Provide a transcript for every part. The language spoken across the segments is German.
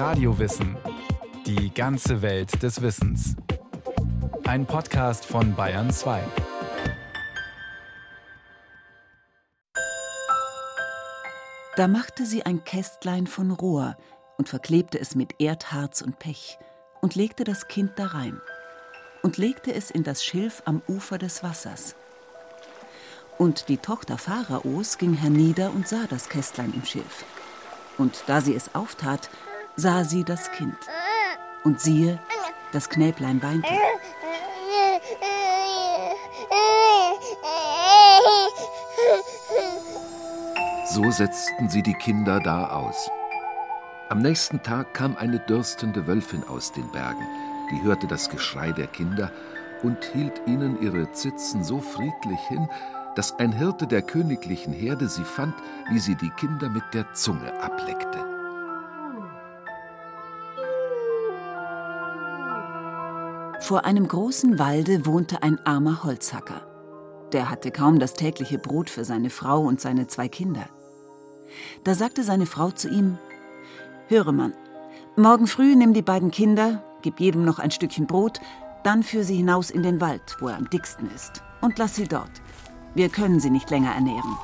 Radiowissen. Die ganze Welt des Wissens. Ein Podcast von Bayern 2. Da machte sie ein Kästlein von Rohr und verklebte es mit Erdharz und Pech und legte das Kind darein und legte es in das Schilf am Ufer des Wassers. Und die Tochter Pharaos ging hernieder und sah das Kästlein im Schilf. Und da sie es auftat, sah sie das Kind. Und siehe, das Knäblein weinte. So setzten sie die Kinder da aus. Am nächsten Tag kam eine dürstende Wölfin aus den Bergen, die hörte das Geschrei der Kinder und hielt ihnen ihre Zitzen so friedlich hin, dass ein Hirte der königlichen Herde sie fand, wie sie die Kinder mit der Zunge ableckte. Vor einem großen Walde wohnte ein armer Holzhacker. Der hatte kaum das tägliche Brot für seine Frau und seine zwei Kinder. Da sagte seine Frau zu ihm: Höre, Mann, morgen früh nimm die beiden Kinder, gib jedem noch ein Stückchen Brot, dann führ sie hinaus in den Wald, wo er am dicksten ist, und lass sie dort. Wir können sie nicht länger ernähren.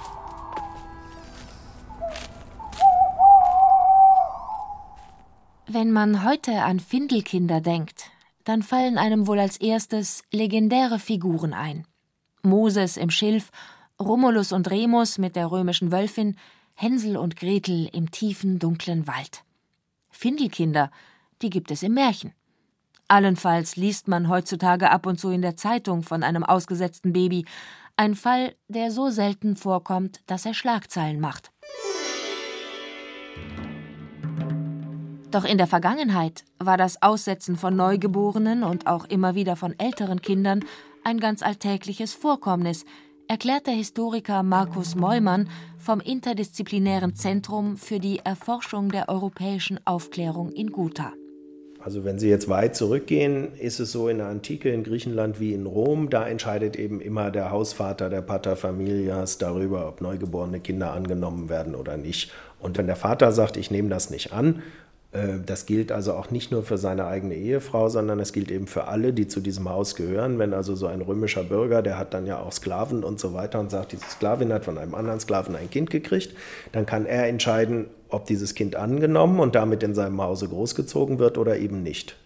Wenn man heute an Findelkinder denkt, dann fallen einem wohl als erstes legendäre Figuren ein. Moses im Schilf, Romulus und Remus mit der römischen Wölfin, Hänsel und Gretel im tiefen, dunklen Wald. Findelkinder, die gibt es im Märchen. Allenfalls liest man heutzutage ab und zu in der Zeitung von einem ausgesetzten Baby, ein Fall, der so selten vorkommt, dass er Schlagzeilen macht. Doch in der Vergangenheit war das Aussetzen von Neugeborenen und auch immer wieder von älteren Kindern ein ganz alltägliches Vorkommnis, erklärt der Historiker Markus Meumann vom Interdisziplinären Zentrum für die Erforschung der europäischen Aufklärung in Gotha. Also wenn Sie jetzt weit zurückgehen, ist es so in der Antike in Griechenland wie in Rom, da entscheidet eben immer der Hausvater der Paterfamilias darüber, ob neugeborene Kinder angenommen werden oder nicht. Und wenn der Vater sagt, ich nehme das nicht an, das gilt also auch nicht nur für seine eigene Ehefrau, sondern es gilt eben für alle, die zu diesem Haus gehören. Wenn also so ein römischer Bürger, der hat dann ja auch Sklaven und so weiter und sagt, diese Sklavin hat von einem anderen Sklaven ein Kind gekriegt, dann kann er entscheiden, ob dieses Kind angenommen und damit in seinem Hause großgezogen wird oder eben nicht.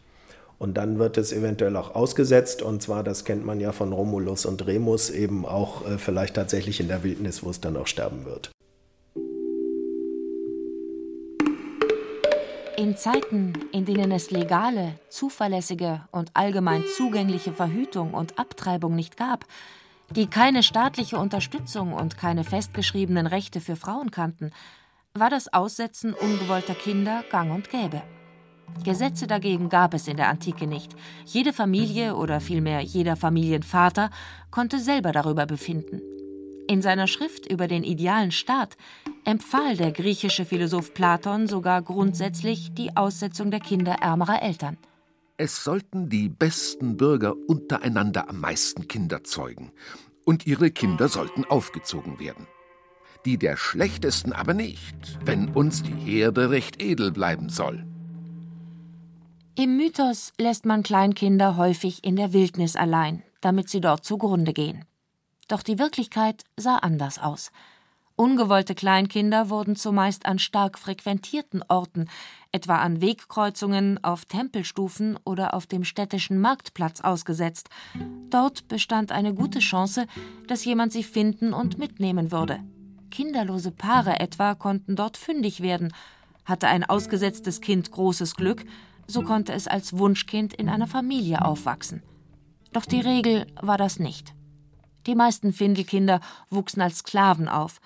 Und dann wird es eventuell auch ausgesetzt. Und zwar, das kennt man ja von Romulus und Remus, eben auch äh, vielleicht tatsächlich in der Wildnis, wo es dann auch sterben wird. In Zeiten, in denen es legale, zuverlässige und allgemein zugängliche Verhütung und Abtreibung nicht gab, die keine staatliche Unterstützung und keine festgeschriebenen Rechte für Frauen kannten, war das Aussetzen ungewollter Kinder gang und gäbe. Gesetze dagegen gab es in der Antike nicht. Jede Familie oder vielmehr jeder Familienvater konnte selber darüber befinden. In seiner Schrift über den idealen Staat empfahl der griechische Philosoph Platon sogar grundsätzlich die Aussetzung der Kinder ärmerer Eltern. Es sollten die besten Bürger untereinander am meisten Kinder zeugen, und ihre Kinder sollten aufgezogen werden. Die der schlechtesten aber nicht, wenn uns die Herde recht edel bleiben soll. Im Mythos lässt man Kleinkinder häufig in der Wildnis allein, damit sie dort zugrunde gehen. Doch die Wirklichkeit sah anders aus. Ungewollte Kleinkinder wurden zumeist an stark frequentierten Orten, etwa an Wegkreuzungen, auf Tempelstufen oder auf dem städtischen Marktplatz ausgesetzt. Dort bestand eine gute Chance, dass jemand sie finden und mitnehmen würde. Kinderlose Paare etwa konnten dort fündig werden. Hatte ein ausgesetztes Kind großes Glück, so konnte es als Wunschkind in einer Familie aufwachsen. Doch die Regel war das nicht. Die meisten Findelkinder wuchsen als Sklaven auf.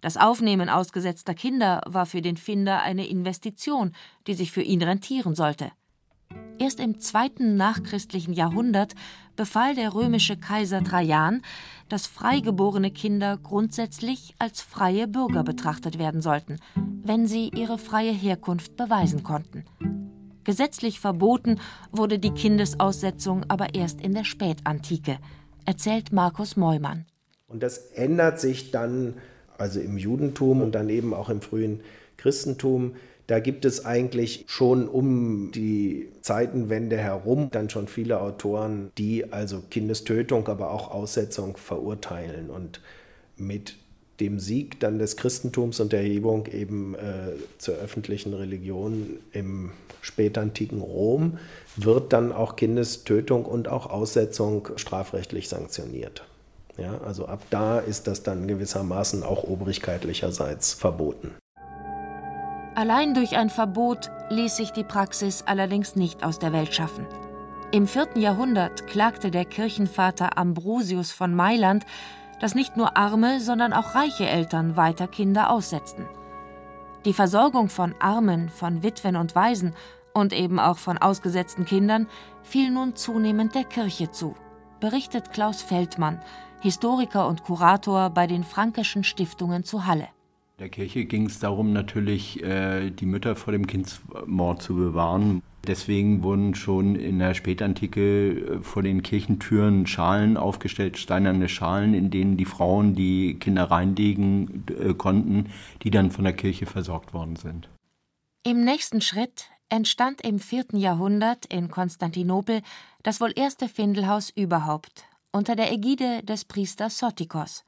Das Aufnehmen ausgesetzter Kinder war für den Finder eine Investition, die sich für ihn rentieren sollte. Erst im zweiten nachchristlichen Jahrhundert befahl der römische Kaiser Trajan, dass freigeborene Kinder grundsätzlich als freie Bürger betrachtet werden sollten, wenn sie ihre freie Herkunft beweisen konnten. Gesetzlich verboten wurde die Kindesaussetzung aber erst in der Spätantike erzählt Markus Meumann. Und das ändert sich dann, also im Judentum und dann eben auch im frühen Christentum. Da gibt es eigentlich schon um die Zeitenwende herum dann schon viele Autoren, die also Kindestötung, aber auch Aussetzung verurteilen. Und mit dem Sieg dann des Christentums und der Erhebung eben äh, zur öffentlichen Religion im spätantiken Rom wird dann auch Kindestötung und auch Aussetzung strafrechtlich sanktioniert. Ja, also ab da ist das dann gewissermaßen auch obrigkeitlicherseits verboten. Allein durch ein Verbot ließ sich die Praxis allerdings nicht aus der Welt schaffen. Im vierten Jahrhundert klagte der Kirchenvater Ambrosius von Mailand, dass nicht nur arme, sondern auch reiche Eltern weiter Kinder aussetzten. Die Versorgung von Armen, von Witwen und Waisen und eben auch von ausgesetzten Kindern fiel nun zunehmend der Kirche zu, berichtet Klaus Feldmann, Historiker und Kurator bei den Frankischen Stiftungen zu Halle. Der Kirche ging es darum, natürlich äh, die Mütter vor dem Kindsmord zu bewahren. Deswegen wurden schon in der Spätantike äh, vor den Kirchentüren Schalen aufgestellt, steinerne Schalen, in denen die Frauen die Kinder reinlegen äh, konnten, die dann von der Kirche versorgt worden sind. Im nächsten Schritt entstand im vierten Jahrhundert in Konstantinopel das wohl erste Findelhaus überhaupt unter der Ägide des Priesters Sotikos.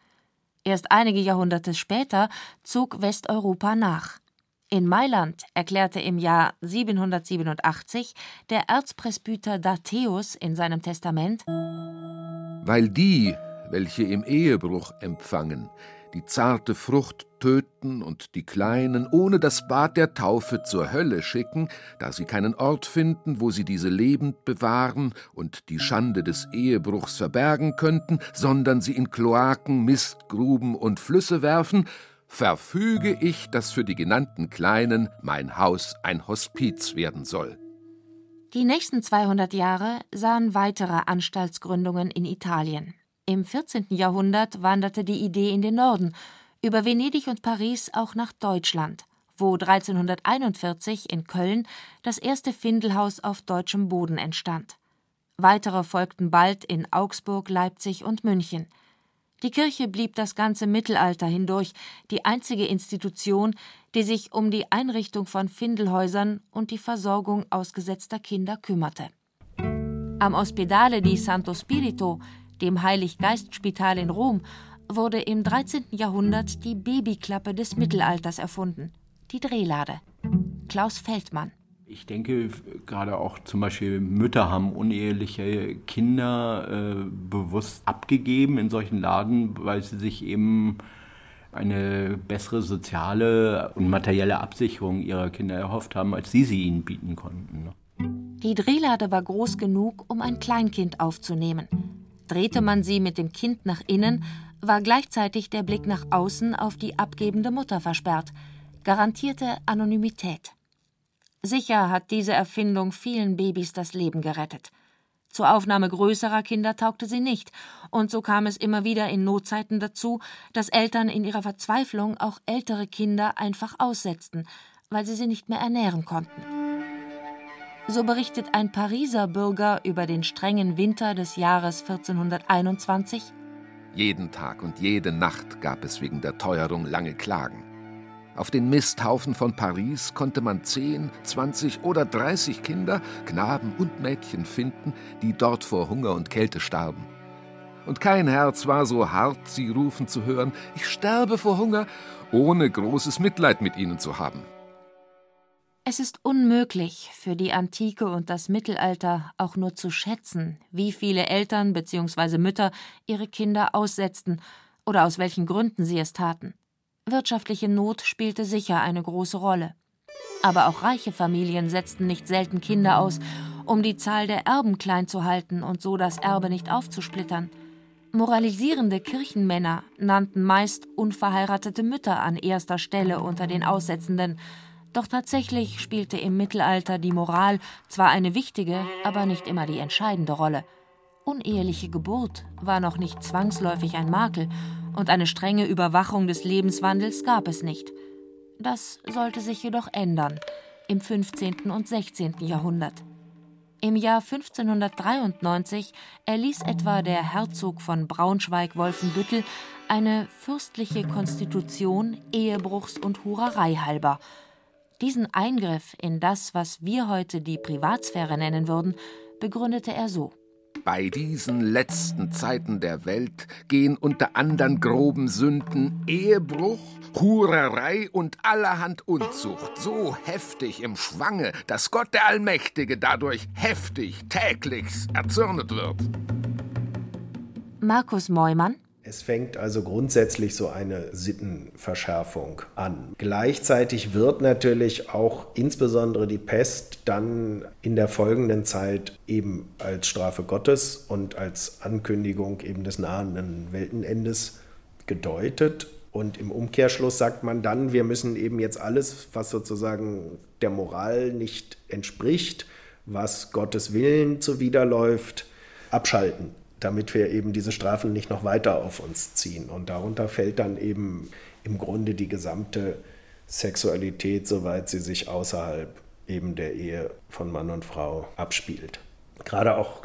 Erst einige Jahrhunderte später zog Westeuropa nach. In Mailand erklärte im Jahr 787 der Erzpresbyter Datheus in seinem Testament: Weil die, welche im Ehebruch empfangen, die zarte Frucht töten und die Kleinen ohne das Bad der Taufe zur Hölle schicken, da sie keinen Ort finden, wo sie diese lebend bewahren und die Schande des Ehebruchs verbergen könnten, sondern sie in Kloaken, Mistgruben und Flüsse werfen, verfüge ich, dass für die genannten Kleinen mein Haus ein Hospiz werden soll. Die nächsten 200 Jahre sahen weitere Anstaltsgründungen in Italien. Im 14. Jahrhundert wanderte die Idee in den Norden, über Venedig und Paris auch nach Deutschland, wo 1341 in Köln das erste Findelhaus auf deutschem Boden entstand. Weitere folgten bald in Augsburg, Leipzig und München. Die Kirche blieb das ganze Mittelalter hindurch die einzige Institution, die sich um die Einrichtung von Findelhäusern und die Versorgung ausgesetzter Kinder kümmerte. Am Ospedale di Santo Spirito, dem Heiliggeistspital in Rom, wurde im 13. Jahrhundert die Babyklappe des Mittelalters erfunden, die Drehlade. Klaus Feldmann. Ich denke, gerade auch zum Beispiel Mütter haben uneheliche Kinder äh, bewusst abgegeben in solchen Laden, weil sie sich eben eine bessere soziale und materielle Absicherung ihrer Kinder erhofft haben, als sie sie ihnen bieten konnten. Ne? Die Drehlade war groß genug, um ein Kleinkind aufzunehmen. Drehte man sie mit dem Kind nach innen, war gleichzeitig der Blick nach außen auf die abgebende Mutter versperrt, garantierte Anonymität. Sicher hat diese Erfindung vielen Babys das Leben gerettet. Zur Aufnahme größerer Kinder taugte sie nicht, und so kam es immer wieder in Notzeiten dazu, dass Eltern in ihrer Verzweiflung auch ältere Kinder einfach aussetzten, weil sie sie nicht mehr ernähren konnten. So berichtet ein Pariser Bürger über den strengen Winter des Jahres 1421 Jeden Tag und jede Nacht gab es wegen der Teuerung lange Klagen. Auf den Misthaufen von Paris konnte man 10, 20 oder 30 Kinder, Knaben und Mädchen finden, die dort vor Hunger und Kälte starben. Und kein Herz war so hart, sie rufen zu hören, ich sterbe vor Hunger, ohne großes Mitleid mit ihnen zu haben. Es ist unmöglich für die Antike und das Mittelalter auch nur zu schätzen, wie viele Eltern bzw. Mütter ihre Kinder aussetzten oder aus welchen Gründen sie es taten. Wirtschaftliche Not spielte sicher eine große Rolle. Aber auch reiche Familien setzten nicht selten Kinder aus, um die Zahl der Erben klein zu halten und so das Erbe nicht aufzusplittern. Moralisierende Kirchenmänner nannten meist unverheiratete Mütter an erster Stelle unter den Aussetzenden. Doch tatsächlich spielte im Mittelalter die Moral zwar eine wichtige, aber nicht immer die entscheidende Rolle. Uneheliche Geburt war noch nicht zwangsläufig ein Makel und eine strenge Überwachung des Lebenswandels gab es nicht. Das sollte sich jedoch ändern im 15. und 16. Jahrhundert. Im Jahr 1593 erließ etwa der Herzog von Braunschweig-Wolfenbüttel eine fürstliche Konstitution Ehebruchs und Hurerei halber. Diesen Eingriff in das, was wir heute die Privatsphäre nennen würden, begründete er so. Bei diesen letzten Zeiten der Welt gehen unter anderen groben Sünden Ehebruch, Hurerei und allerhand Unzucht so heftig im Schwange, dass Gott der Allmächtige dadurch heftig täglich erzürnet wird. Markus Meumann es fängt also grundsätzlich so eine Sittenverschärfung an. Gleichzeitig wird natürlich auch insbesondere die Pest dann in der folgenden Zeit eben als Strafe Gottes und als Ankündigung eben des nahenden Weltenendes gedeutet. Und im Umkehrschluss sagt man dann, wir müssen eben jetzt alles, was sozusagen der Moral nicht entspricht, was Gottes Willen zuwiderläuft, abschalten damit wir eben diese Strafen nicht noch weiter auf uns ziehen. Und darunter fällt dann eben im Grunde die gesamte Sexualität, soweit sie sich außerhalb eben der Ehe von Mann und Frau abspielt. Gerade auch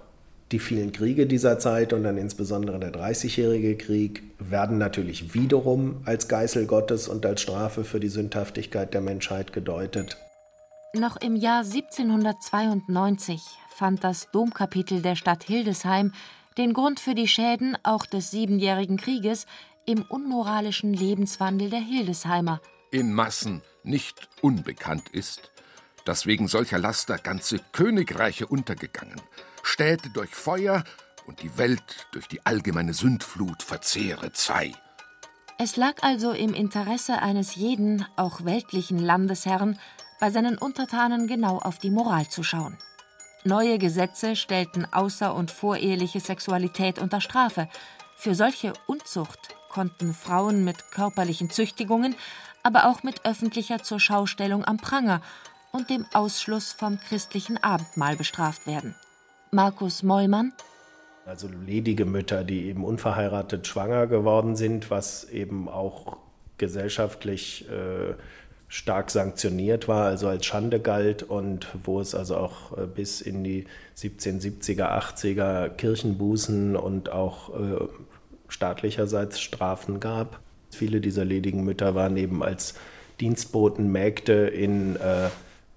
die vielen Kriege dieser Zeit und dann insbesondere der Dreißigjährige Krieg werden natürlich wiederum als Geißel Gottes und als Strafe für die Sündhaftigkeit der Menschheit gedeutet. Noch im Jahr 1792 fand das Domkapitel der Stadt Hildesheim den Grund für die Schäden auch des Siebenjährigen Krieges im unmoralischen Lebenswandel der Hildesheimer. In Massen nicht unbekannt ist, dass wegen solcher Laster ganze Königreiche untergegangen, Städte durch Feuer und die Welt durch die allgemeine Sündflut verzehre zwei. Es lag also im Interesse eines jeden, auch weltlichen Landesherrn, bei seinen Untertanen genau auf die Moral zu schauen. Neue Gesetze stellten außer- und voreheliche Sexualität unter Strafe. Für solche Unzucht konnten Frauen mit körperlichen Züchtigungen, aber auch mit öffentlicher Zurschaustellung am Pranger und dem Ausschluss vom christlichen Abendmahl bestraft werden. Markus Mollmann also ledige Mütter, die eben unverheiratet schwanger geworden sind, was eben auch gesellschaftlich äh, stark sanktioniert war, also als Schande galt und wo es also auch äh, bis in die 1770er, 80er Kirchenbußen und auch äh, staatlicherseits Strafen gab. Viele dieser ledigen Mütter waren eben als Dienstboten, Mägde in äh,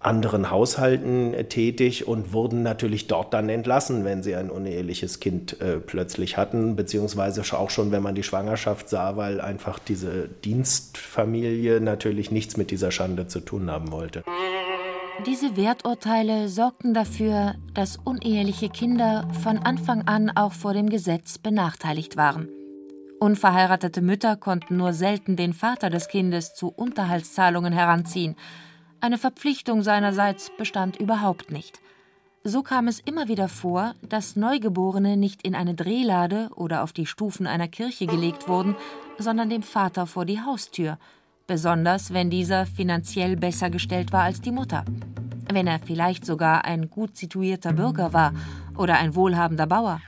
anderen Haushalten äh, tätig und wurden natürlich dort dann entlassen, wenn sie ein uneheliches Kind äh, plötzlich hatten, beziehungsweise auch schon, wenn man die Schwangerschaft sah, weil einfach diese Dienstfamilie natürlich nichts mit dieser Schande zu tun haben wollte. Diese Werturteile sorgten dafür, dass uneheliche Kinder von Anfang an auch vor dem Gesetz benachteiligt waren. Unverheiratete Mütter konnten nur selten den Vater des Kindes zu Unterhaltszahlungen heranziehen – eine Verpflichtung seinerseits bestand überhaupt nicht. So kam es immer wieder vor, dass Neugeborene nicht in eine Drehlade oder auf die Stufen einer Kirche gelegt wurden, sondern dem Vater vor die Haustür, besonders wenn dieser finanziell besser gestellt war als die Mutter. Wenn er vielleicht sogar ein gut situierter Bürger war oder ein wohlhabender Bauer.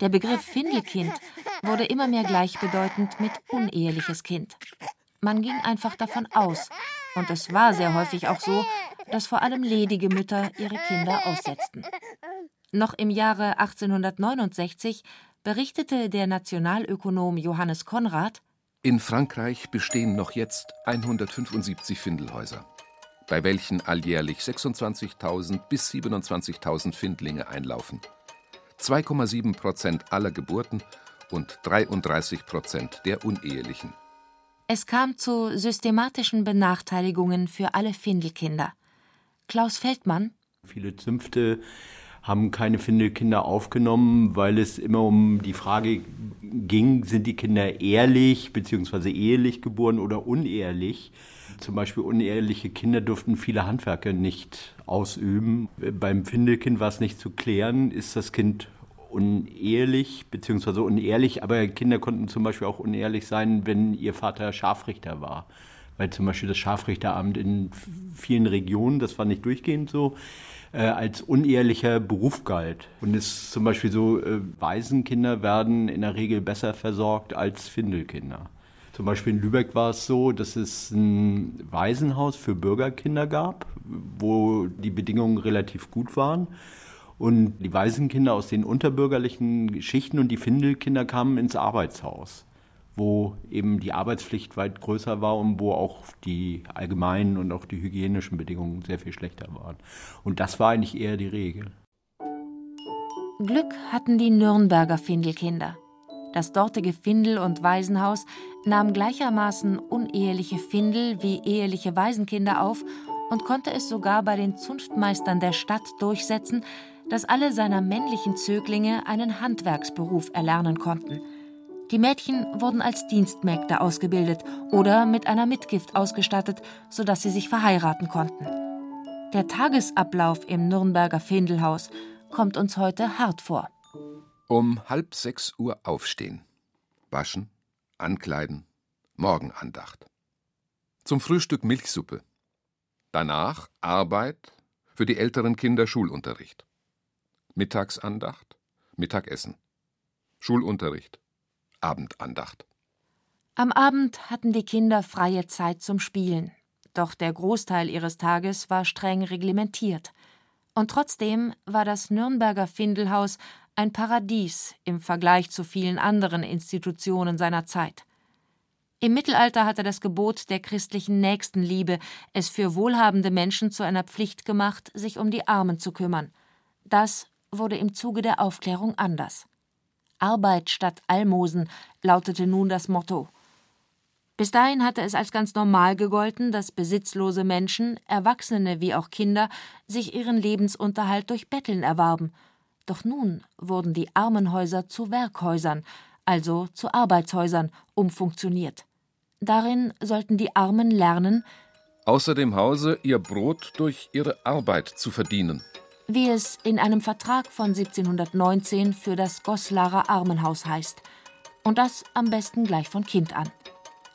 Der Begriff Findelkind wurde immer mehr gleichbedeutend mit uneheliches Kind. Man ging einfach davon aus, und es war sehr häufig auch so, dass vor allem ledige Mütter ihre Kinder aussetzten. Noch im Jahre 1869 berichtete der Nationalökonom Johannes Konrad, in Frankreich bestehen noch jetzt 175 Findelhäuser, bei welchen alljährlich 26.000 bis 27.000 Findlinge einlaufen. 2,7 Prozent aller Geburten und 33 Prozent der Unehelichen. Es kam zu systematischen Benachteiligungen für alle Findelkinder. Klaus Feldmann. Viele Zünfte haben keine Findelkinder aufgenommen, weil es immer um die Frage ging, sind die Kinder ehrlich bzw. ehelich geboren oder unehrlich. Zum Beispiel unehrliche Kinder durften viele Handwerke nicht ausüben. Beim Findelkind war es nicht zu klären, ist das Kind unehelich beziehungsweise unehrlich, aber Kinder konnten zum Beispiel auch unehrlich sein, wenn ihr Vater Scharfrichter war. Weil zum Beispiel das Scharfrichteramt in vielen Regionen, das war nicht durchgehend so, äh, als unehrlicher Beruf galt. Und es ist zum Beispiel so, äh, Waisenkinder werden in der Regel besser versorgt als Findelkinder. Zum Beispiel in Lübeck war es so, dass es ein Waisenhaus für Bürgerkinder gab, wo die Bedingungen relativ gut waren. Und die Waisenkinder aus den unterbürgerlichen Schichten und die Findelkinder kamen ins Arbeitshaus, wo eben die Arbeitspflicht weit größer war und wo auch die allgemeinen und auch die hygienischen Bedingungen sehr viel schlechter waren. Und das war eigentlich eher die Regel. Glück hatten die Nürnberger Findelkinder. Das dortige Findel- und Waisenhaus nahm gleichermaßen uneheliche Findel wie eheliche Waisenkinder auf und konnte es sogar bei den Zunftmeistern der Stadt durchsetzen, dass alle seiner männlichen Zöglinge einen Handwerksberuf erlernen konnten. Die Mädchen wurden als Dienstmägde ausgebildet oder mit einer Mitgift ausgestattet, sodass sie sich verheiraten konnten. Der Tagesablauf im Nürnberger Findelhaus kommt uns heute hart vor. Um halb sechs Uhr aufstehen, waschen, ankleiden, Morgenandacht. Zum Frühstück Milchsuppe. Danach Arbeit, für die älteren Kinder Schulunterricht. Mittagsandacht, Mittagessen. Schulunterricht, Abendandacht. Am Abend hatten die Kinder freie Zeit zum Spielen. Doch der Großteil ihres Tages war streng reglementiert. Und trotzdem war das Nürnberger Findelhaus ein Paradies im Vergleich zu vielen anderen Institutionen seiner Zeit. Im Mittelalter hatte das Gebot der christlichen Nächstenliebe es für wohlhabende Menschen zu einer Pflicht gemacht, sich um die Armen zu kümmern. Das wurde im Zuge der Aufklärung anders. Arbeit statt Almosen lautete nun das Motto. Bis dahin hatte es als ganz normal gegolten, dass besitzlose Menschen, Erwachsene wie auch Kinder, sich ihren Lebensunterhalt durch Betteln erwarben – doch nun wurden die Armenhäuser zu Werkhäusern, also zu Arbeitshäusern, umfunktioniert. Darin sollten die Armen lernen, außer dem Hause ihr Brot durch ihre Arbeit zu verdienen. Wie es in einem Vertrag von 1719 für das Goslarer Armenhaus heißt. Und das am besten gleich von Kind an.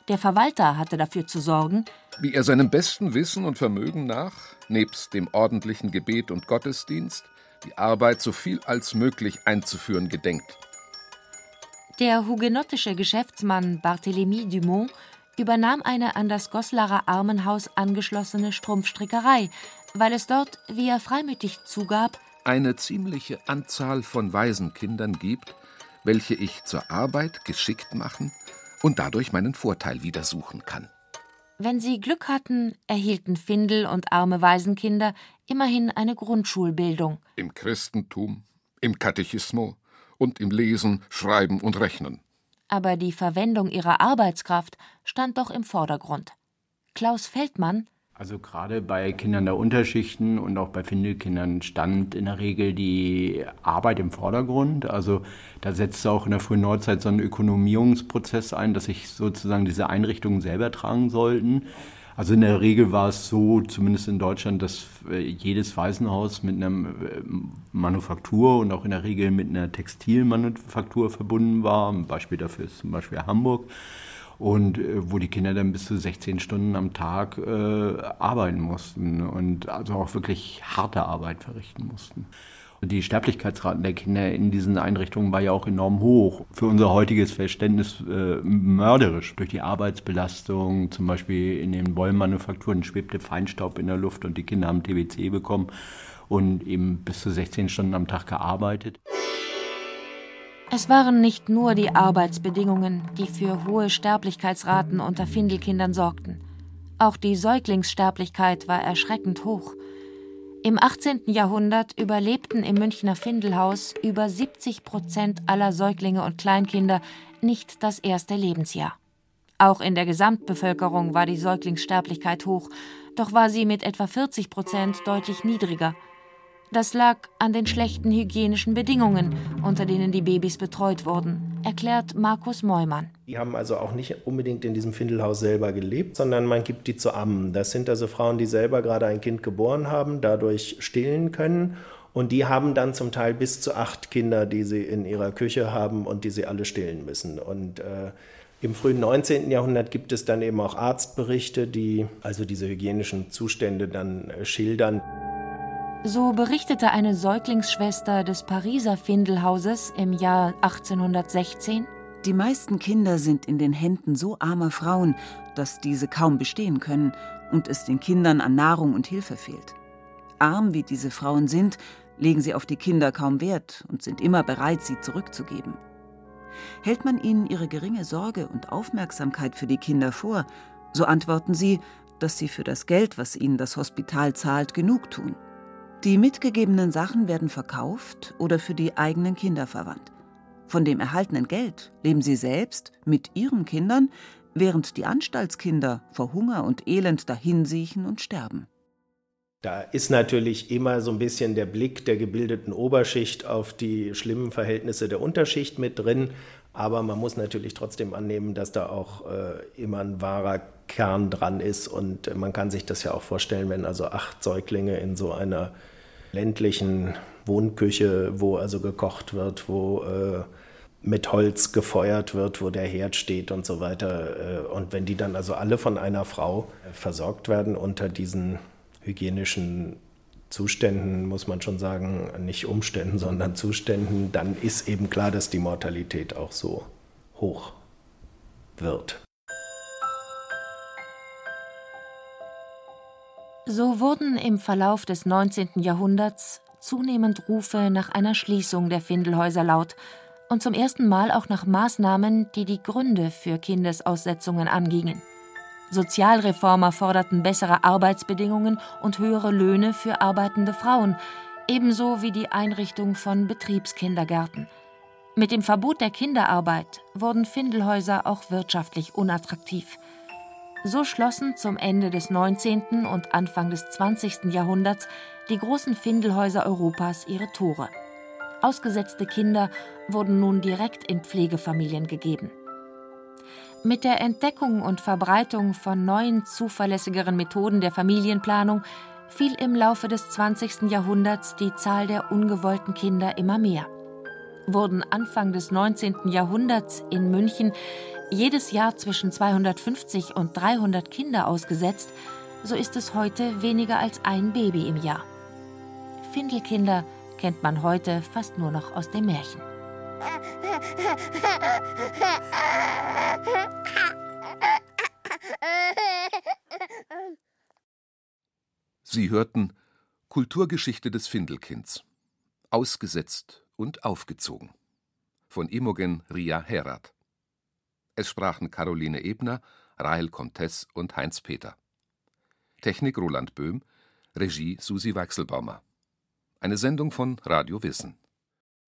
Der Verwalter hatte dafür zu sorgen, wie er seinem besten Wissen und Vermögen nach, nebst dem ordentlichen Gebet und Gottesdienst, die Arbeit so viel als möglich einzuführen gedenkt. Der hugenottische Geschäftsmann Barthélemy Dumont übernahm eine an das Goslarer Armenhaus angeschlossene Strumpfstrickerei, weil es dort, wie er freimütig zugab, eine ziemliche Anzahl von Waisenkindern gibt, welche ich zur Arbeit geschickt machen und dadurch meinen Vorteil wieder suchen kann. Wenn sie Glück hatten, erhielten Findel und arme Waisenkinder immerhin eine Grundschulbildung. Im Christentum, im Katechismo und im Lesen, Schreiben und Rechnen. Aber die Verwendung ihrer Arbeitskraft stand doch im Vordergrund. Klaus Feldmann, also gerade bei Kindern der Unterschichten und auch bei Findelkindern stand in der Regel die Arbeit im Vordergrund. Also da setzte auch in der frühen Neuzeit so ein Ökonomierungsprozess ein, dass sich sozusagen diese Einrichtungen selber tragen sollten. Also in der Regel war es so, zumindest in Deutschland, dass äh, jedes Waisenhaus mit einer äh, Manufaktur und auch in der Regel mit einer Textilmanufaktur verbunden war. Ein Beispiel dafür ist zum Beispiel Hamburg und äh, wo die Kinder dann bis zu 16 Stunden am Tag äh, arbeiten mussten und also auch wirklich harte Arbeit verrichten mussten. Und die Sterblichkeitsraten der Kinder in diesen Einrichtungen war ja auch enorm hoch. Für unser heutiges Verständnis äh, mörderisch. Durch die Arbeitsbelastung, zum Beispiel in den Wollmanufakturen schwebte Feinstaub in der Luft und die Kinder haben TBC bekommen und eben bis zu 16 Stunden am Tag gearbeitet. Es waren nicht nur die Arbeitsbedingungen, die für hohe Sterblichkeitsraten unter Findelkindern sorgten. Auch die Säuglingssterblichkeit war erschreckend hoch. Im 18. Jahrhundert überlebten im Münchner Findelhaus über 70 Prozent aller Säuglinge und Kleinkinder nicht das erste Lebensjahr. Auch in der Gesamtbevölkerung war die Säuglingssterblichkeit hoch, doch war sie mit etwa 40 Prozent deutlich niedriger – das lag an den schlechten hygienischen Bedingungen, unter denen die Babys betreut wurden, erklärt Markus Meumann. Die haben also auch nicht unbedingt in diesem Findelhaus selber gelebt, sondern man gibt die zu Ammen. Das sind also Frauen, die selber gerade ein Kind geboren haben, dadurch stillen können. Und die haben dann zum Teil bis zu acht Kinder, die sie in ihrer Küche haben und die sie alle stillen müssen. Und äh, im frühen 19. Jahrhundert gibt es dann eben auch Arztberichte, die also diese hygienischen Zustände dann äh, schildern. So berichtete eine Säuglingsschwester des Pariser Findelhauses im Jahr 1816 Die meisten Kinder sind in den Händen so armer Frauen, dass diese kaum bestehen können und es den Kindern an Nahrung und Hilfe fehlt. Arm wie diese Frauen sind, legen sie auf die Kinder kaum Wert und sind immer bereit, sie zurückzugeben. Hält man ihnen ihre geringe Sorge und Aufmerksamkeit für die Kinder vor, so antworten sie, dass sie für das Geld, was ihnen das Hospital zahlt, genug tun. Die mitgegebenen Sachen werden verkauft oder für die eigenen Kinder verwandt. Von dem erhaltenen Geld leben sie selbst mit ihren Kindern, während die Anstaltskinder vor Hunger und Elend dahinsiechen und sterben. Da ist natürlich immer so ein bisschen der Blick der gebildeten Oberschicht auf die schlimmen Verhältnisse der Unterschicht mit drin. Aber man muss natürlich trotzdem annehmen, dass da auch äh, immer ein wahrer Kern dran ist. Und man kann sich das ja auch vorstellen, wenn also acht Säuglinge in so einer ländlichen Wohnküche, wo also gekocht wird, wo äh, mit Holz gefeuert wird, wo der Herd steht und so weiter. Äh, und wenn die dann also alle von einer Frau versorgt werden unter diesen hygienischen Zuständen, muss man schon sagen, nicht Umständen, sondern Zuständen, dann ist eben klar, dass die Mortalität auch so hoch wird. So wurden im Verlauf des 19. Jahrhunderts zunehmend Rufe nach einer Schließung der Findelhäuser laut und zum ersten Mal auch nach Maßnahmen, die die Gründe für Kindesaussetzungen angingen. Sozialreformer forderten bessere Arbeitsbedingungen und höhere Löhne für arbeitende Frauen, ebenso wie die Einrichtung von Betriebskindergärten. Mit dem Verbot der Kinderarbeit wurden Findelhäuser auch wirtschaftlich unattraktiv. So schlossen zum Ende des 19. und Anfang des 20. Jahrhunderts die großen Findelhäuser Europas ihre Tore. Ausgesetzte Kinder wurden nun direkt in Pflegefamilien gegeben. Mit der Entdeckung und Verbreitung von neuen, zuverlässigeren Methoden der Familienplanung fiel im Laufe des 20. Jahrhunderts die Zahl der ungewollten Kinder immer mehr. Wurden Anfang des 19. Jahrhunderts in München jedes Jahr zwischen 250 und 300 Kinder ausgesetzt, so ist es heute weniger als ein Baby im Jahr. Findelkinder kennt man heute fast nur noch aus dem Märchen. Sie hörten Kulturgeschichte des Findelkinds. Ausgesetzt und aufgezogen. Von Imogen Ria Herat. Es sprachen Caroline Ebner, Rahel Comtes und Heinz Peter. Technik Roland Böhm, Regie Susi Weichselbaumer. Eine Sendung von Radio Wissen.